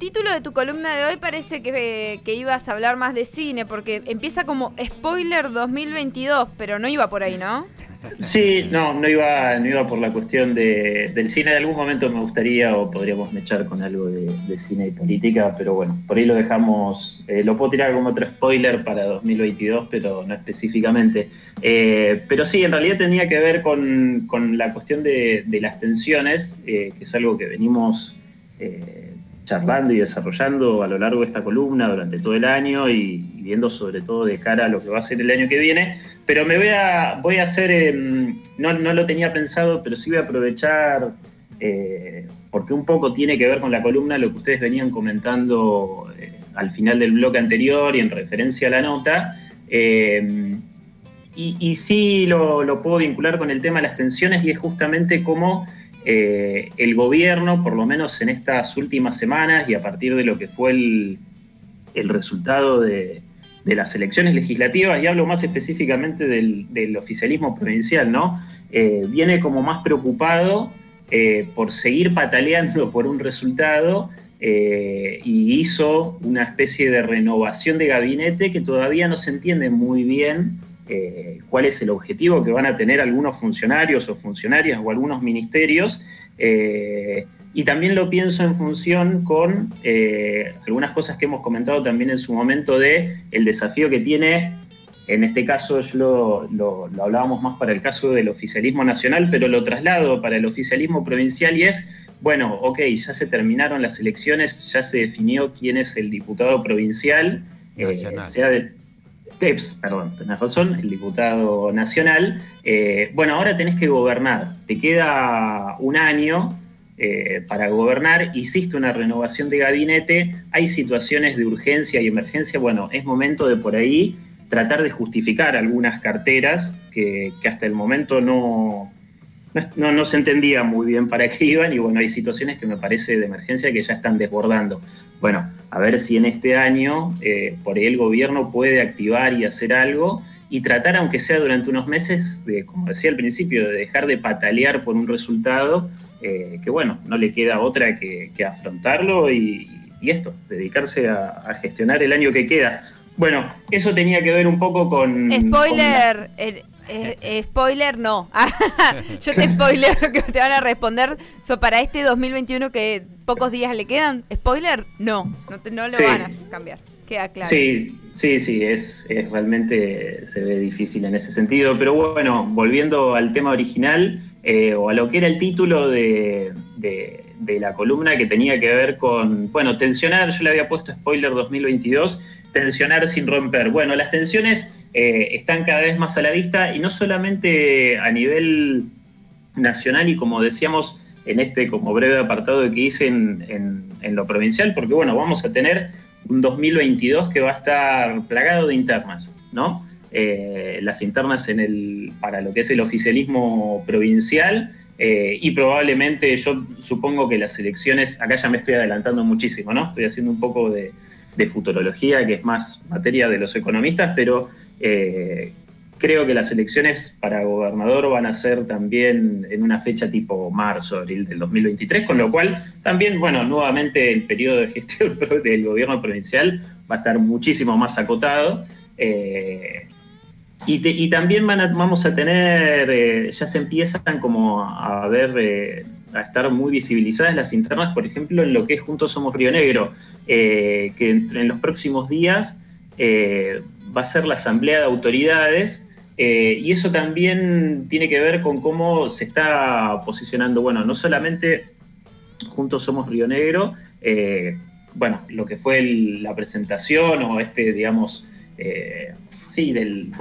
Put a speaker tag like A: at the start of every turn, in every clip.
A: título de tu columna de hoy parece que, ibas a hablar más de cine, porque empieza como spoiler 2022, pero no iba por ahí, ¿no?
B: Sí, no, no iba, no iba por la cuestión de, del cine. En algún momento me gustaría o podríamos mechar con algo de, cine y política, pero bueno, por ahí lo dejamos. Eh, lo puedo tirar como otro spoiler para 2022, pero no específicamente. Eh, pero sí, en realidad tenía que ver con, la cuestión de, las tensiones, eh, que es algo que venimos charlando y desarrollando a lo largo de esta columna durante todo el año y, viendo sobre todo de cara a lo que va a ser el año que viene. Pero me voy a, voy a hacer, em, no, no, lo tenía pensado, pero sí voy a aprovechar, eh, porque un poco tiene que ver con la columna lo que ustedes venían comentando eh, al final del bloque anterior y en referencia a la nota. Em, y, y, sí lo, lo puedo vincular con el tema de las tensiones y es justamente cómo eh, el gobierno, por lo menos en estas últimas semanas y a partir de lo que fue el, resultado de, las elecciones legislativas, y hablo más específicamente del, oficialismo provincial, ¿no? Eh, viene como más preocupado eh, por seguir pataleando por un resultado y hizo una especie de renovación de gabinete que todavía no se entiende muy bien eh, cuál es el objetivo que van a tener algunos funcionarios o funcionarias o algunos ministerios. Eh, y también lo pienso en función con eh, algunas cosas que hemos comentado también en su momento de el desafío que tiene, en este caso yo lo, hablábamos más para el caso del oficialismo nacional, pero lo traslado para el oficialismo provincial y es, bueno, ok, ya se terminaron las elecciones, ya se definió quién es el diputado provincial, sea de, Teps, perdón, tenés razón, el diputado nacional. Eh, bueno, ahora tenés que gobernar. Te queda un año eh, para gobernar. Hiciste una renovación de gabinete. Hay situaciones de urgencia y emergencia. Bueno, es momento de por ahí tratar de justificar algunas carteras que, hasta el momento no, no, no, se entendía muy bien para qué iban y bueno, hay situaciones que me parece de emergencia que ya están desbordando. Bueno, a ver si en este año eh, por ahí el gobierno puede activar y hacer algo y tratar, aunque sea durante unos meses, de, como decía al principio, de dejar de patalear por un resultado, eh, que bueno, no le queda otra que, afrontarlo y, esto, dedicarse a, gestionar el año que queda. Bueno, eso tenía que ver un poco con...
A: Spoiler, spoiler no. Yo te spoiler que te van a responder. So, para este 2021 que pocos días le quedan, spoiler no, no, lo van a cambiar. Queda claro.
B: Sí, sí, sí, es, realmente se ve difícil en ese sentido. Pero bueno, volviendo al tema original, eh, o a lo que era el título de, de, la columna que tenía que ver con, bueno, tensionar, yo le había puesto spoiler 2022, tensionar sin romper. Bueno, las tensiones eh, están cada vez más a la vista y no solamente a nivel nacional y como decíamos en este como breve apartado que hice en, lo provincial, porque bueno, vamos a tener un 2022 que va a estar plagado de internas, ¿no? Eh, las internas en el, para lo que es el oficialismo provincial eh, y probablemente yo supongo que las elecciones, acá ya me estoy adelantando muchísimo, ¿no? Estoy haciendo un poco de, de futurología, que es más materia de los economistas, pero eh, creo que las elecciones para gobernador van a ser también en una fecha tipo marzo, abril del 2023, con lo cual también, bueno, nuevamente el periodo de gestión del gobierno provincial va a estar muchísimo más acotado. Eh, y, también vamos a tener, eh, ya se empiezan como a ver, a estar muy visibilizadas las internas, por ejemplo, en lo que es Juntos Somos Río Negro, que en los próximos días va a ser la asamblea de autoridades eh, y eso también tiene que ver con cómo se está posicionando, bueno, no solamente Juntos Somos Río Negro, eh, bueno, lo que fue la presentación o este, digamos, eh, sí, del,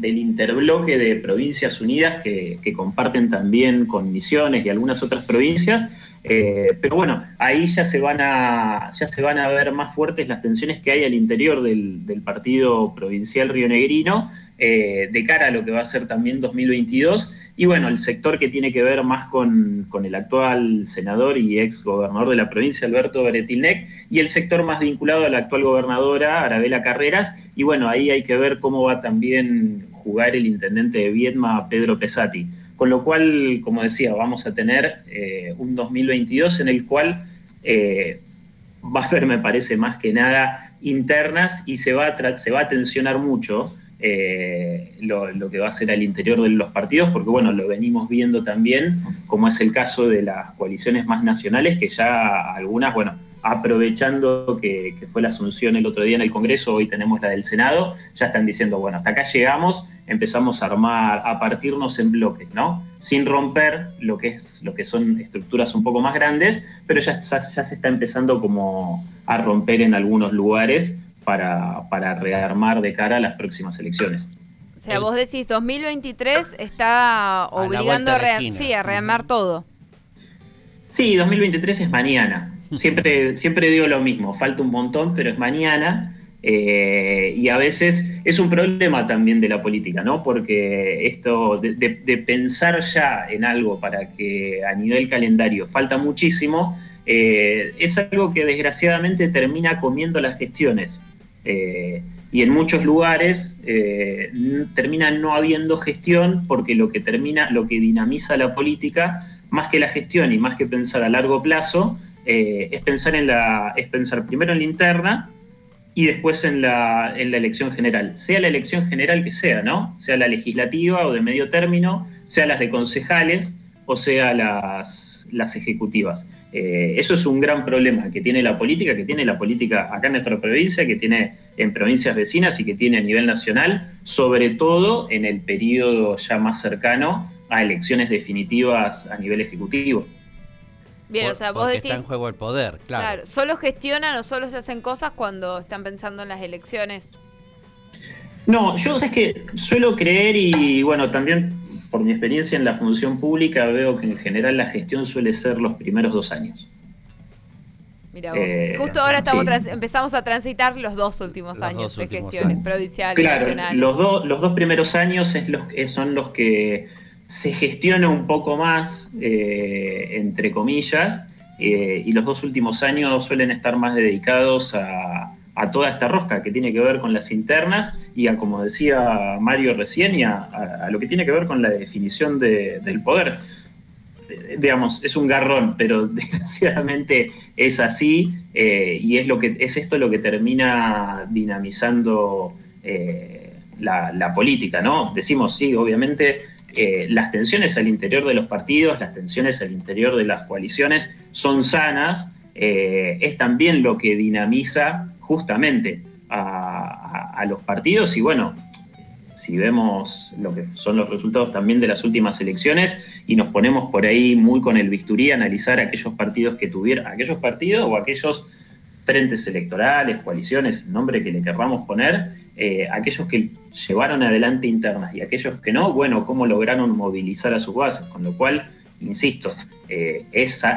B: interbloque de Provincias Unidas que, que, comparten también con Misiones y algunas otras provincias, eh, pero bueno, ahí ya se, van a, ya se van a ver más fuertes las tensiones que hay al interior del, partido provincial rionegrino eh, de cara a lo que va a ser también 2022. Y bueno, el sector que tiene que ver más con, el actual senador y ex gobernador de la provincia, Alberto Beretilnec, y el sector más vinculado a la actual gobernadora, Arabela Carreras. Y bueno, ahí hay que ver cómo va también jugar el intendente de Viedma, Pedro Pesati. Con lo cual, como decía, vamos a tener eh, un 2022 en el cual eh, va a haber, me parece, más que nada internas y se va a, se va a tensionar mucho eh, lo, que va a ser al interior de los partidos, porque bueno, lo venimos viendo también, como es el caso de las coaliciones más nacionales, que ya algunas, bueno, aprovechando que, fue la asunción el otro día en el Congreso, hoy tenemos la del Senado, ya están diciendo, bueno, hasta acá llegamos, empezamos a armar, a partirnos en bloques, ¿no? Sin romper lo que, es, lo que son estructuras un poco más grandes, pero ya, ya, se está empezando como a romper en algunos lugares para, para rearmar de cara a las próximas elecciones.
A: O sea, vos decís, 2023 está obligando a, a rearmar todo.
B: Sí, 2023 es mañana. Siempre, siempre digo lo mismo, falta un montón, pero es mañana. Eh, y a veces es un problema también de la política, ¿no? Porque esto de, pensar ya en algo para que a nivel calendario falta muchísimo, eh, es algo que desgraciadamente termina comiendo las gestiones. Eh, y en muchos lugares termina no habiendo gestión porque lo que termina, lo que dinamiza la política, más que la gestión y más que pensar a largo plazo, eh, es, pensar en la, es pensar primero en la interna y después en la, en la elección general, sea la elección general que sea, ¿no? Sea la legislativa o de medio término, sea las de concejales o sea las, las ejecutivas. Eh, eso es un gran problema que tiene la política, que tiene la política acá en nuestra provincia, que tiene en provincias vecinas y que tiene a nivel nacional, sobre todo en el periodo ya más cercano a elecciones definitivas a nivel ejecutivo.
A: Bien, o sea, vos decís.
C: Está en juego el poder, claro. Claro,
A: solo gestionan o solo se hacen cosas cuando están pensando en las elecciones.
B: No, yo es que suelo creer y bueno, también por mi experiencia en la función pública veo que en general la gestión suele ser los primeros dos años.
A: Mira vos. Eh, Justo ahora estamos empezamos a transitar los dos últimos años de gestiones provinciales
B: claro, nacionales. Los, los dos primeros años es los, son los que se gestiona un poco más, eh, entre comillas, eh, y los dos últimos años suelen estar más dedicados a, toda esta rosca que tiene que ver con las internas y a, como decía Mario recién, y a, lo que tiene que ver con la definición del poder. Eh, digamos, es un garrón, pero desgraciadamente es así y es, lo que, es esto lo que termina dinamizando la, la política, ¿no? Decimos, sí, obviamente eh, las tensiones al interior de los partidos, las tensiones al interior de las coaliciones son sanas, eh, es también lo que dinamiza justamente a, los partidos y bueno, si vemos lo que son los resultados también de las últimas elecciones y nos ponemos por ahí muy con el bisturí a analizar aquellos partidos que tuvieron, aquellos partidos o aquellos frentes electorales, coaliciones, nombre que le querramos poner, eh, aquellos que llevaron adelante internas y aquellos que no, bueno, cómo lograron movilizar a sus bases, con lo cual, insisto, eh,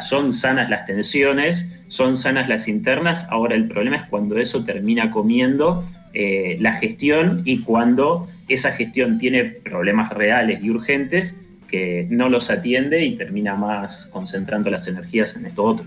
B: son sanas las tensiones, son sanas las internas, ahora el problema es cuando eso termina comiendo eh, la gestión y cuando esa gestión tiene problemas reales y urgentes que no los atiende y termina más concentrando las energías en esto otro.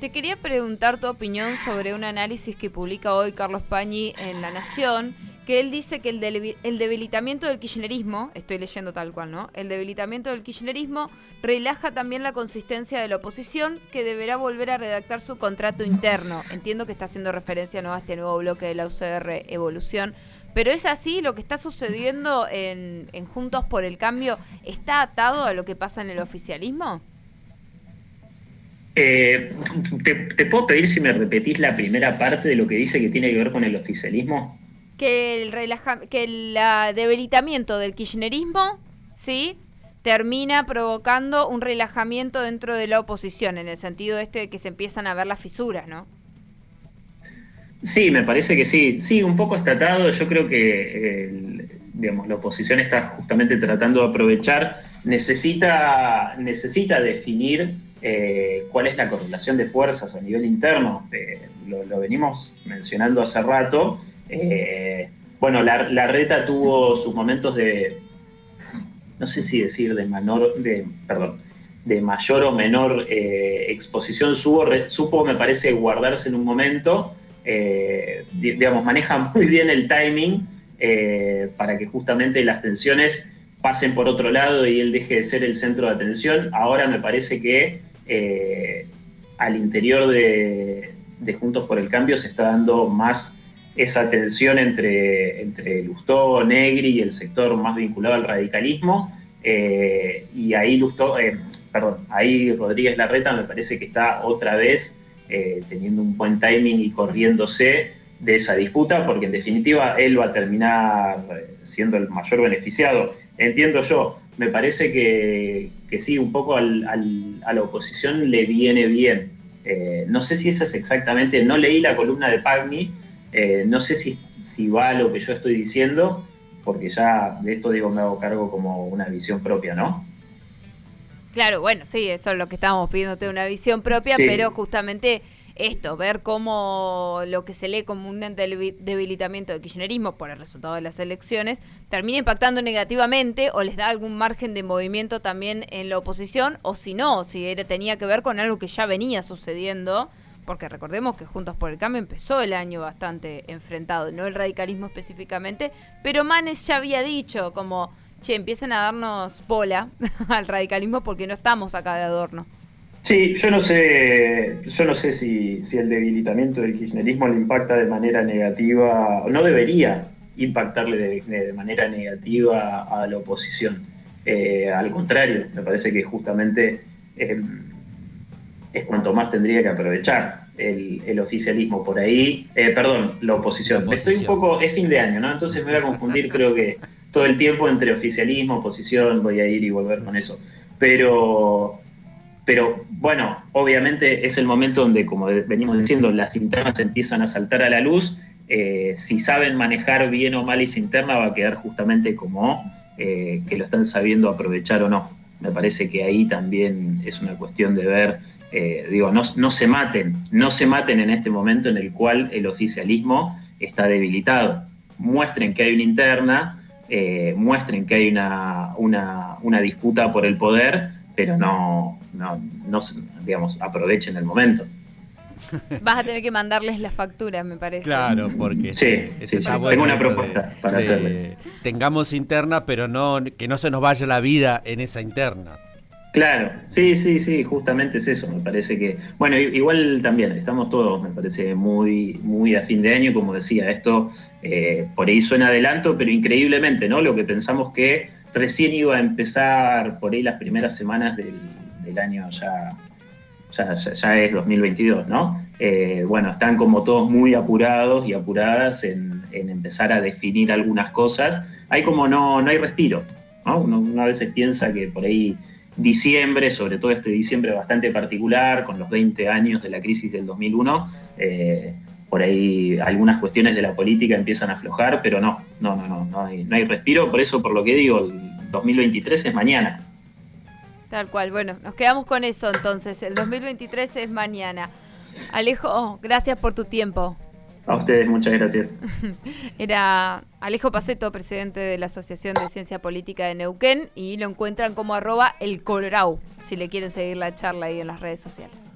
A: Te quería preguntar tu opinión sobre un análisis que publica hoy Carlos Pañi en La Nación, que él dice que el, debilitamiento del kirchnerismo, estoy leyendo tal cual, ¿no? El debilitamiento del kirchnerismo relaja también la consistencia de la oposición, que deberá volver a redactar su contrato interno. Entiendo que está haciendo referencia ¿no? a este nuevo bloque de la UCR Evolución. Pero es así, lo que está sucediendo en, en Juntos por el Cambio, ¿está atado a lo que pasa en el oficialismo?
B: Eh, ¿te, puedo pedir si me repetís la primera parte de lo que dice que tiene que ver con el oficialismo?
A: Que el, relaja que el debilitamiento del kirchnerismo, ¿sí? Termina provocando un relajamiento dentro de la oposición, en el sentido este de que se empiezan a ver las fisuras, ¿no?
B: Sí, me parece que sí. Sí, un poco estatado. Yo creo que digamos, la oposición está justamente tratando de aprovechar, necesita, necesita definir eh, cuál es la correlación de fuerzas a nivel interno. Eh, lo, venimos mencionando hace rato. Eh, bueno, la, reta tuvo sus momentos de, no sé si decir de menor, de, perdón, de mayor o menor exposición, supo, me parece, guardarse en un momento. digamos, maneja muy bien el timing para que justamente las tensiones pasen por otro lado y él deje de ser el centro de atención. Ahora me parece que eh, al interior de, Juntos por el Cambio se está dando más esa tensión entre, entre Lustó, Negri y el sector más vinculado al radicalismo. Eh, y ahí Lustó, eh, perdón, ahí Rodríguez Larreta me parece que está otra vez teniendo un buen timing y corriéndose de esa disputa, porque en definitiva él va a terminar siendo el mayor beneficiado. Entiendo yo, me parece que, sí, un poco a la oposición le viene bien. no sé si esa es exactamente, no leí la columna de Pagni, eh, no sé si, si va a lo que yo estoy diciendo, porque ya de esto digo me hago cargo como una visión propia, ¿no?
A: Claro, bueno, sí, eso es lo que estábamos pidiéndote, una visión propia, pero justamente esto, ver cómo lo que se lee como un debilitamiento del kirchnerismo por el resultado de las elecciones termina impactando negativamente o les da algún margen de movimiento también en la oposición, o si no, si tenía que ver con algo que ya venía sucediendo porque recordemos que Juntos por el Cambio empezó el año bastante enfrentado, no el radicalismo específicamente, pero Manes ya había dicho como, che, empiecen a darnos bola al radicalismo porque no estamos acá de adorno.
B: Sí, yo no sé, yo no sé si, el debilitamiento del kirchnerismo le impacta de manera negativa, no debería impactarle de, manera negativa a la oposición. Eh, al contrario, me parece que justamente eh, es cuanto más tendría que aprovechar el, oficialismo por ahí, eh, perdón, la oposición. Estoy un poco, es fin de año, ¿no? Entonces me voy a confundir creo que todo el tiempo entre oficialismo, oposición, voy a ir y volver con eso. Pero, pero bueno, obviamente es el momento donde, como venimos diciendo, las internas empiezan a saltar a la luz. Eh, si saben manejar bien o mal esa interna, va a quedar justamente como eh, que lo están sabiendo aprovechar o no. Me parece que ahí también es una cuestión de ver eh, digo, no, se maten, no se maten en este momento en el cual el oficialismo está debilitado. Muestren que hay una interna, muestren que hay una, una, disputa por el poder, pero no, no, digamos, aprovechen el momento.
A: Vas a tener que mandarles la factura, me parece.
C: Claro, porque
B: sí, tengo una propuesta para hacerles.
C: Tengamos interna, pero no que no se nos vaya la vida en esa interna.
B: Claro, sí, sí, sí, justamente es eso, me parece que, bueno, igual también, estamos todos, me parece, muy, muy a fin de año, como decía, esto eh, por ahí suena adelanto, pero increíblemente, ¿no? Lo que pensamos que recién iba a empezar por ahí las primeras semanas del, año ya, ya, es 2022, ¿no? Eh, bueno, están como todos muy apurados y apuradas en, empezar a definir algunas cosas. Hay como no, no hay respiro, ¿no? Uno, uno a piensa que por ahí diciembre, sobre todo este diciembre bastante particular, con los 20 años de la crisis del 2001, eh, por ahí algunas cuestiones de la política empiezan a aflojar, pero no, no, no, no, no hay, no hay respiro, por eso por lo que digo, 2023 es mañana.
A: Tal cual, bueno, nos quedamos con eso entonces, el 2023 es mañana. Alejo, gracias por tu tiempo.
B: A ustedes, muchas gracias.
A: Era Alejo Paceto, presidente de la Asociación de Ciencia Política de Neuquén, y lo encuentran como arroba el Colorau, si le quieren seguir la charla ahí en las redes sociales.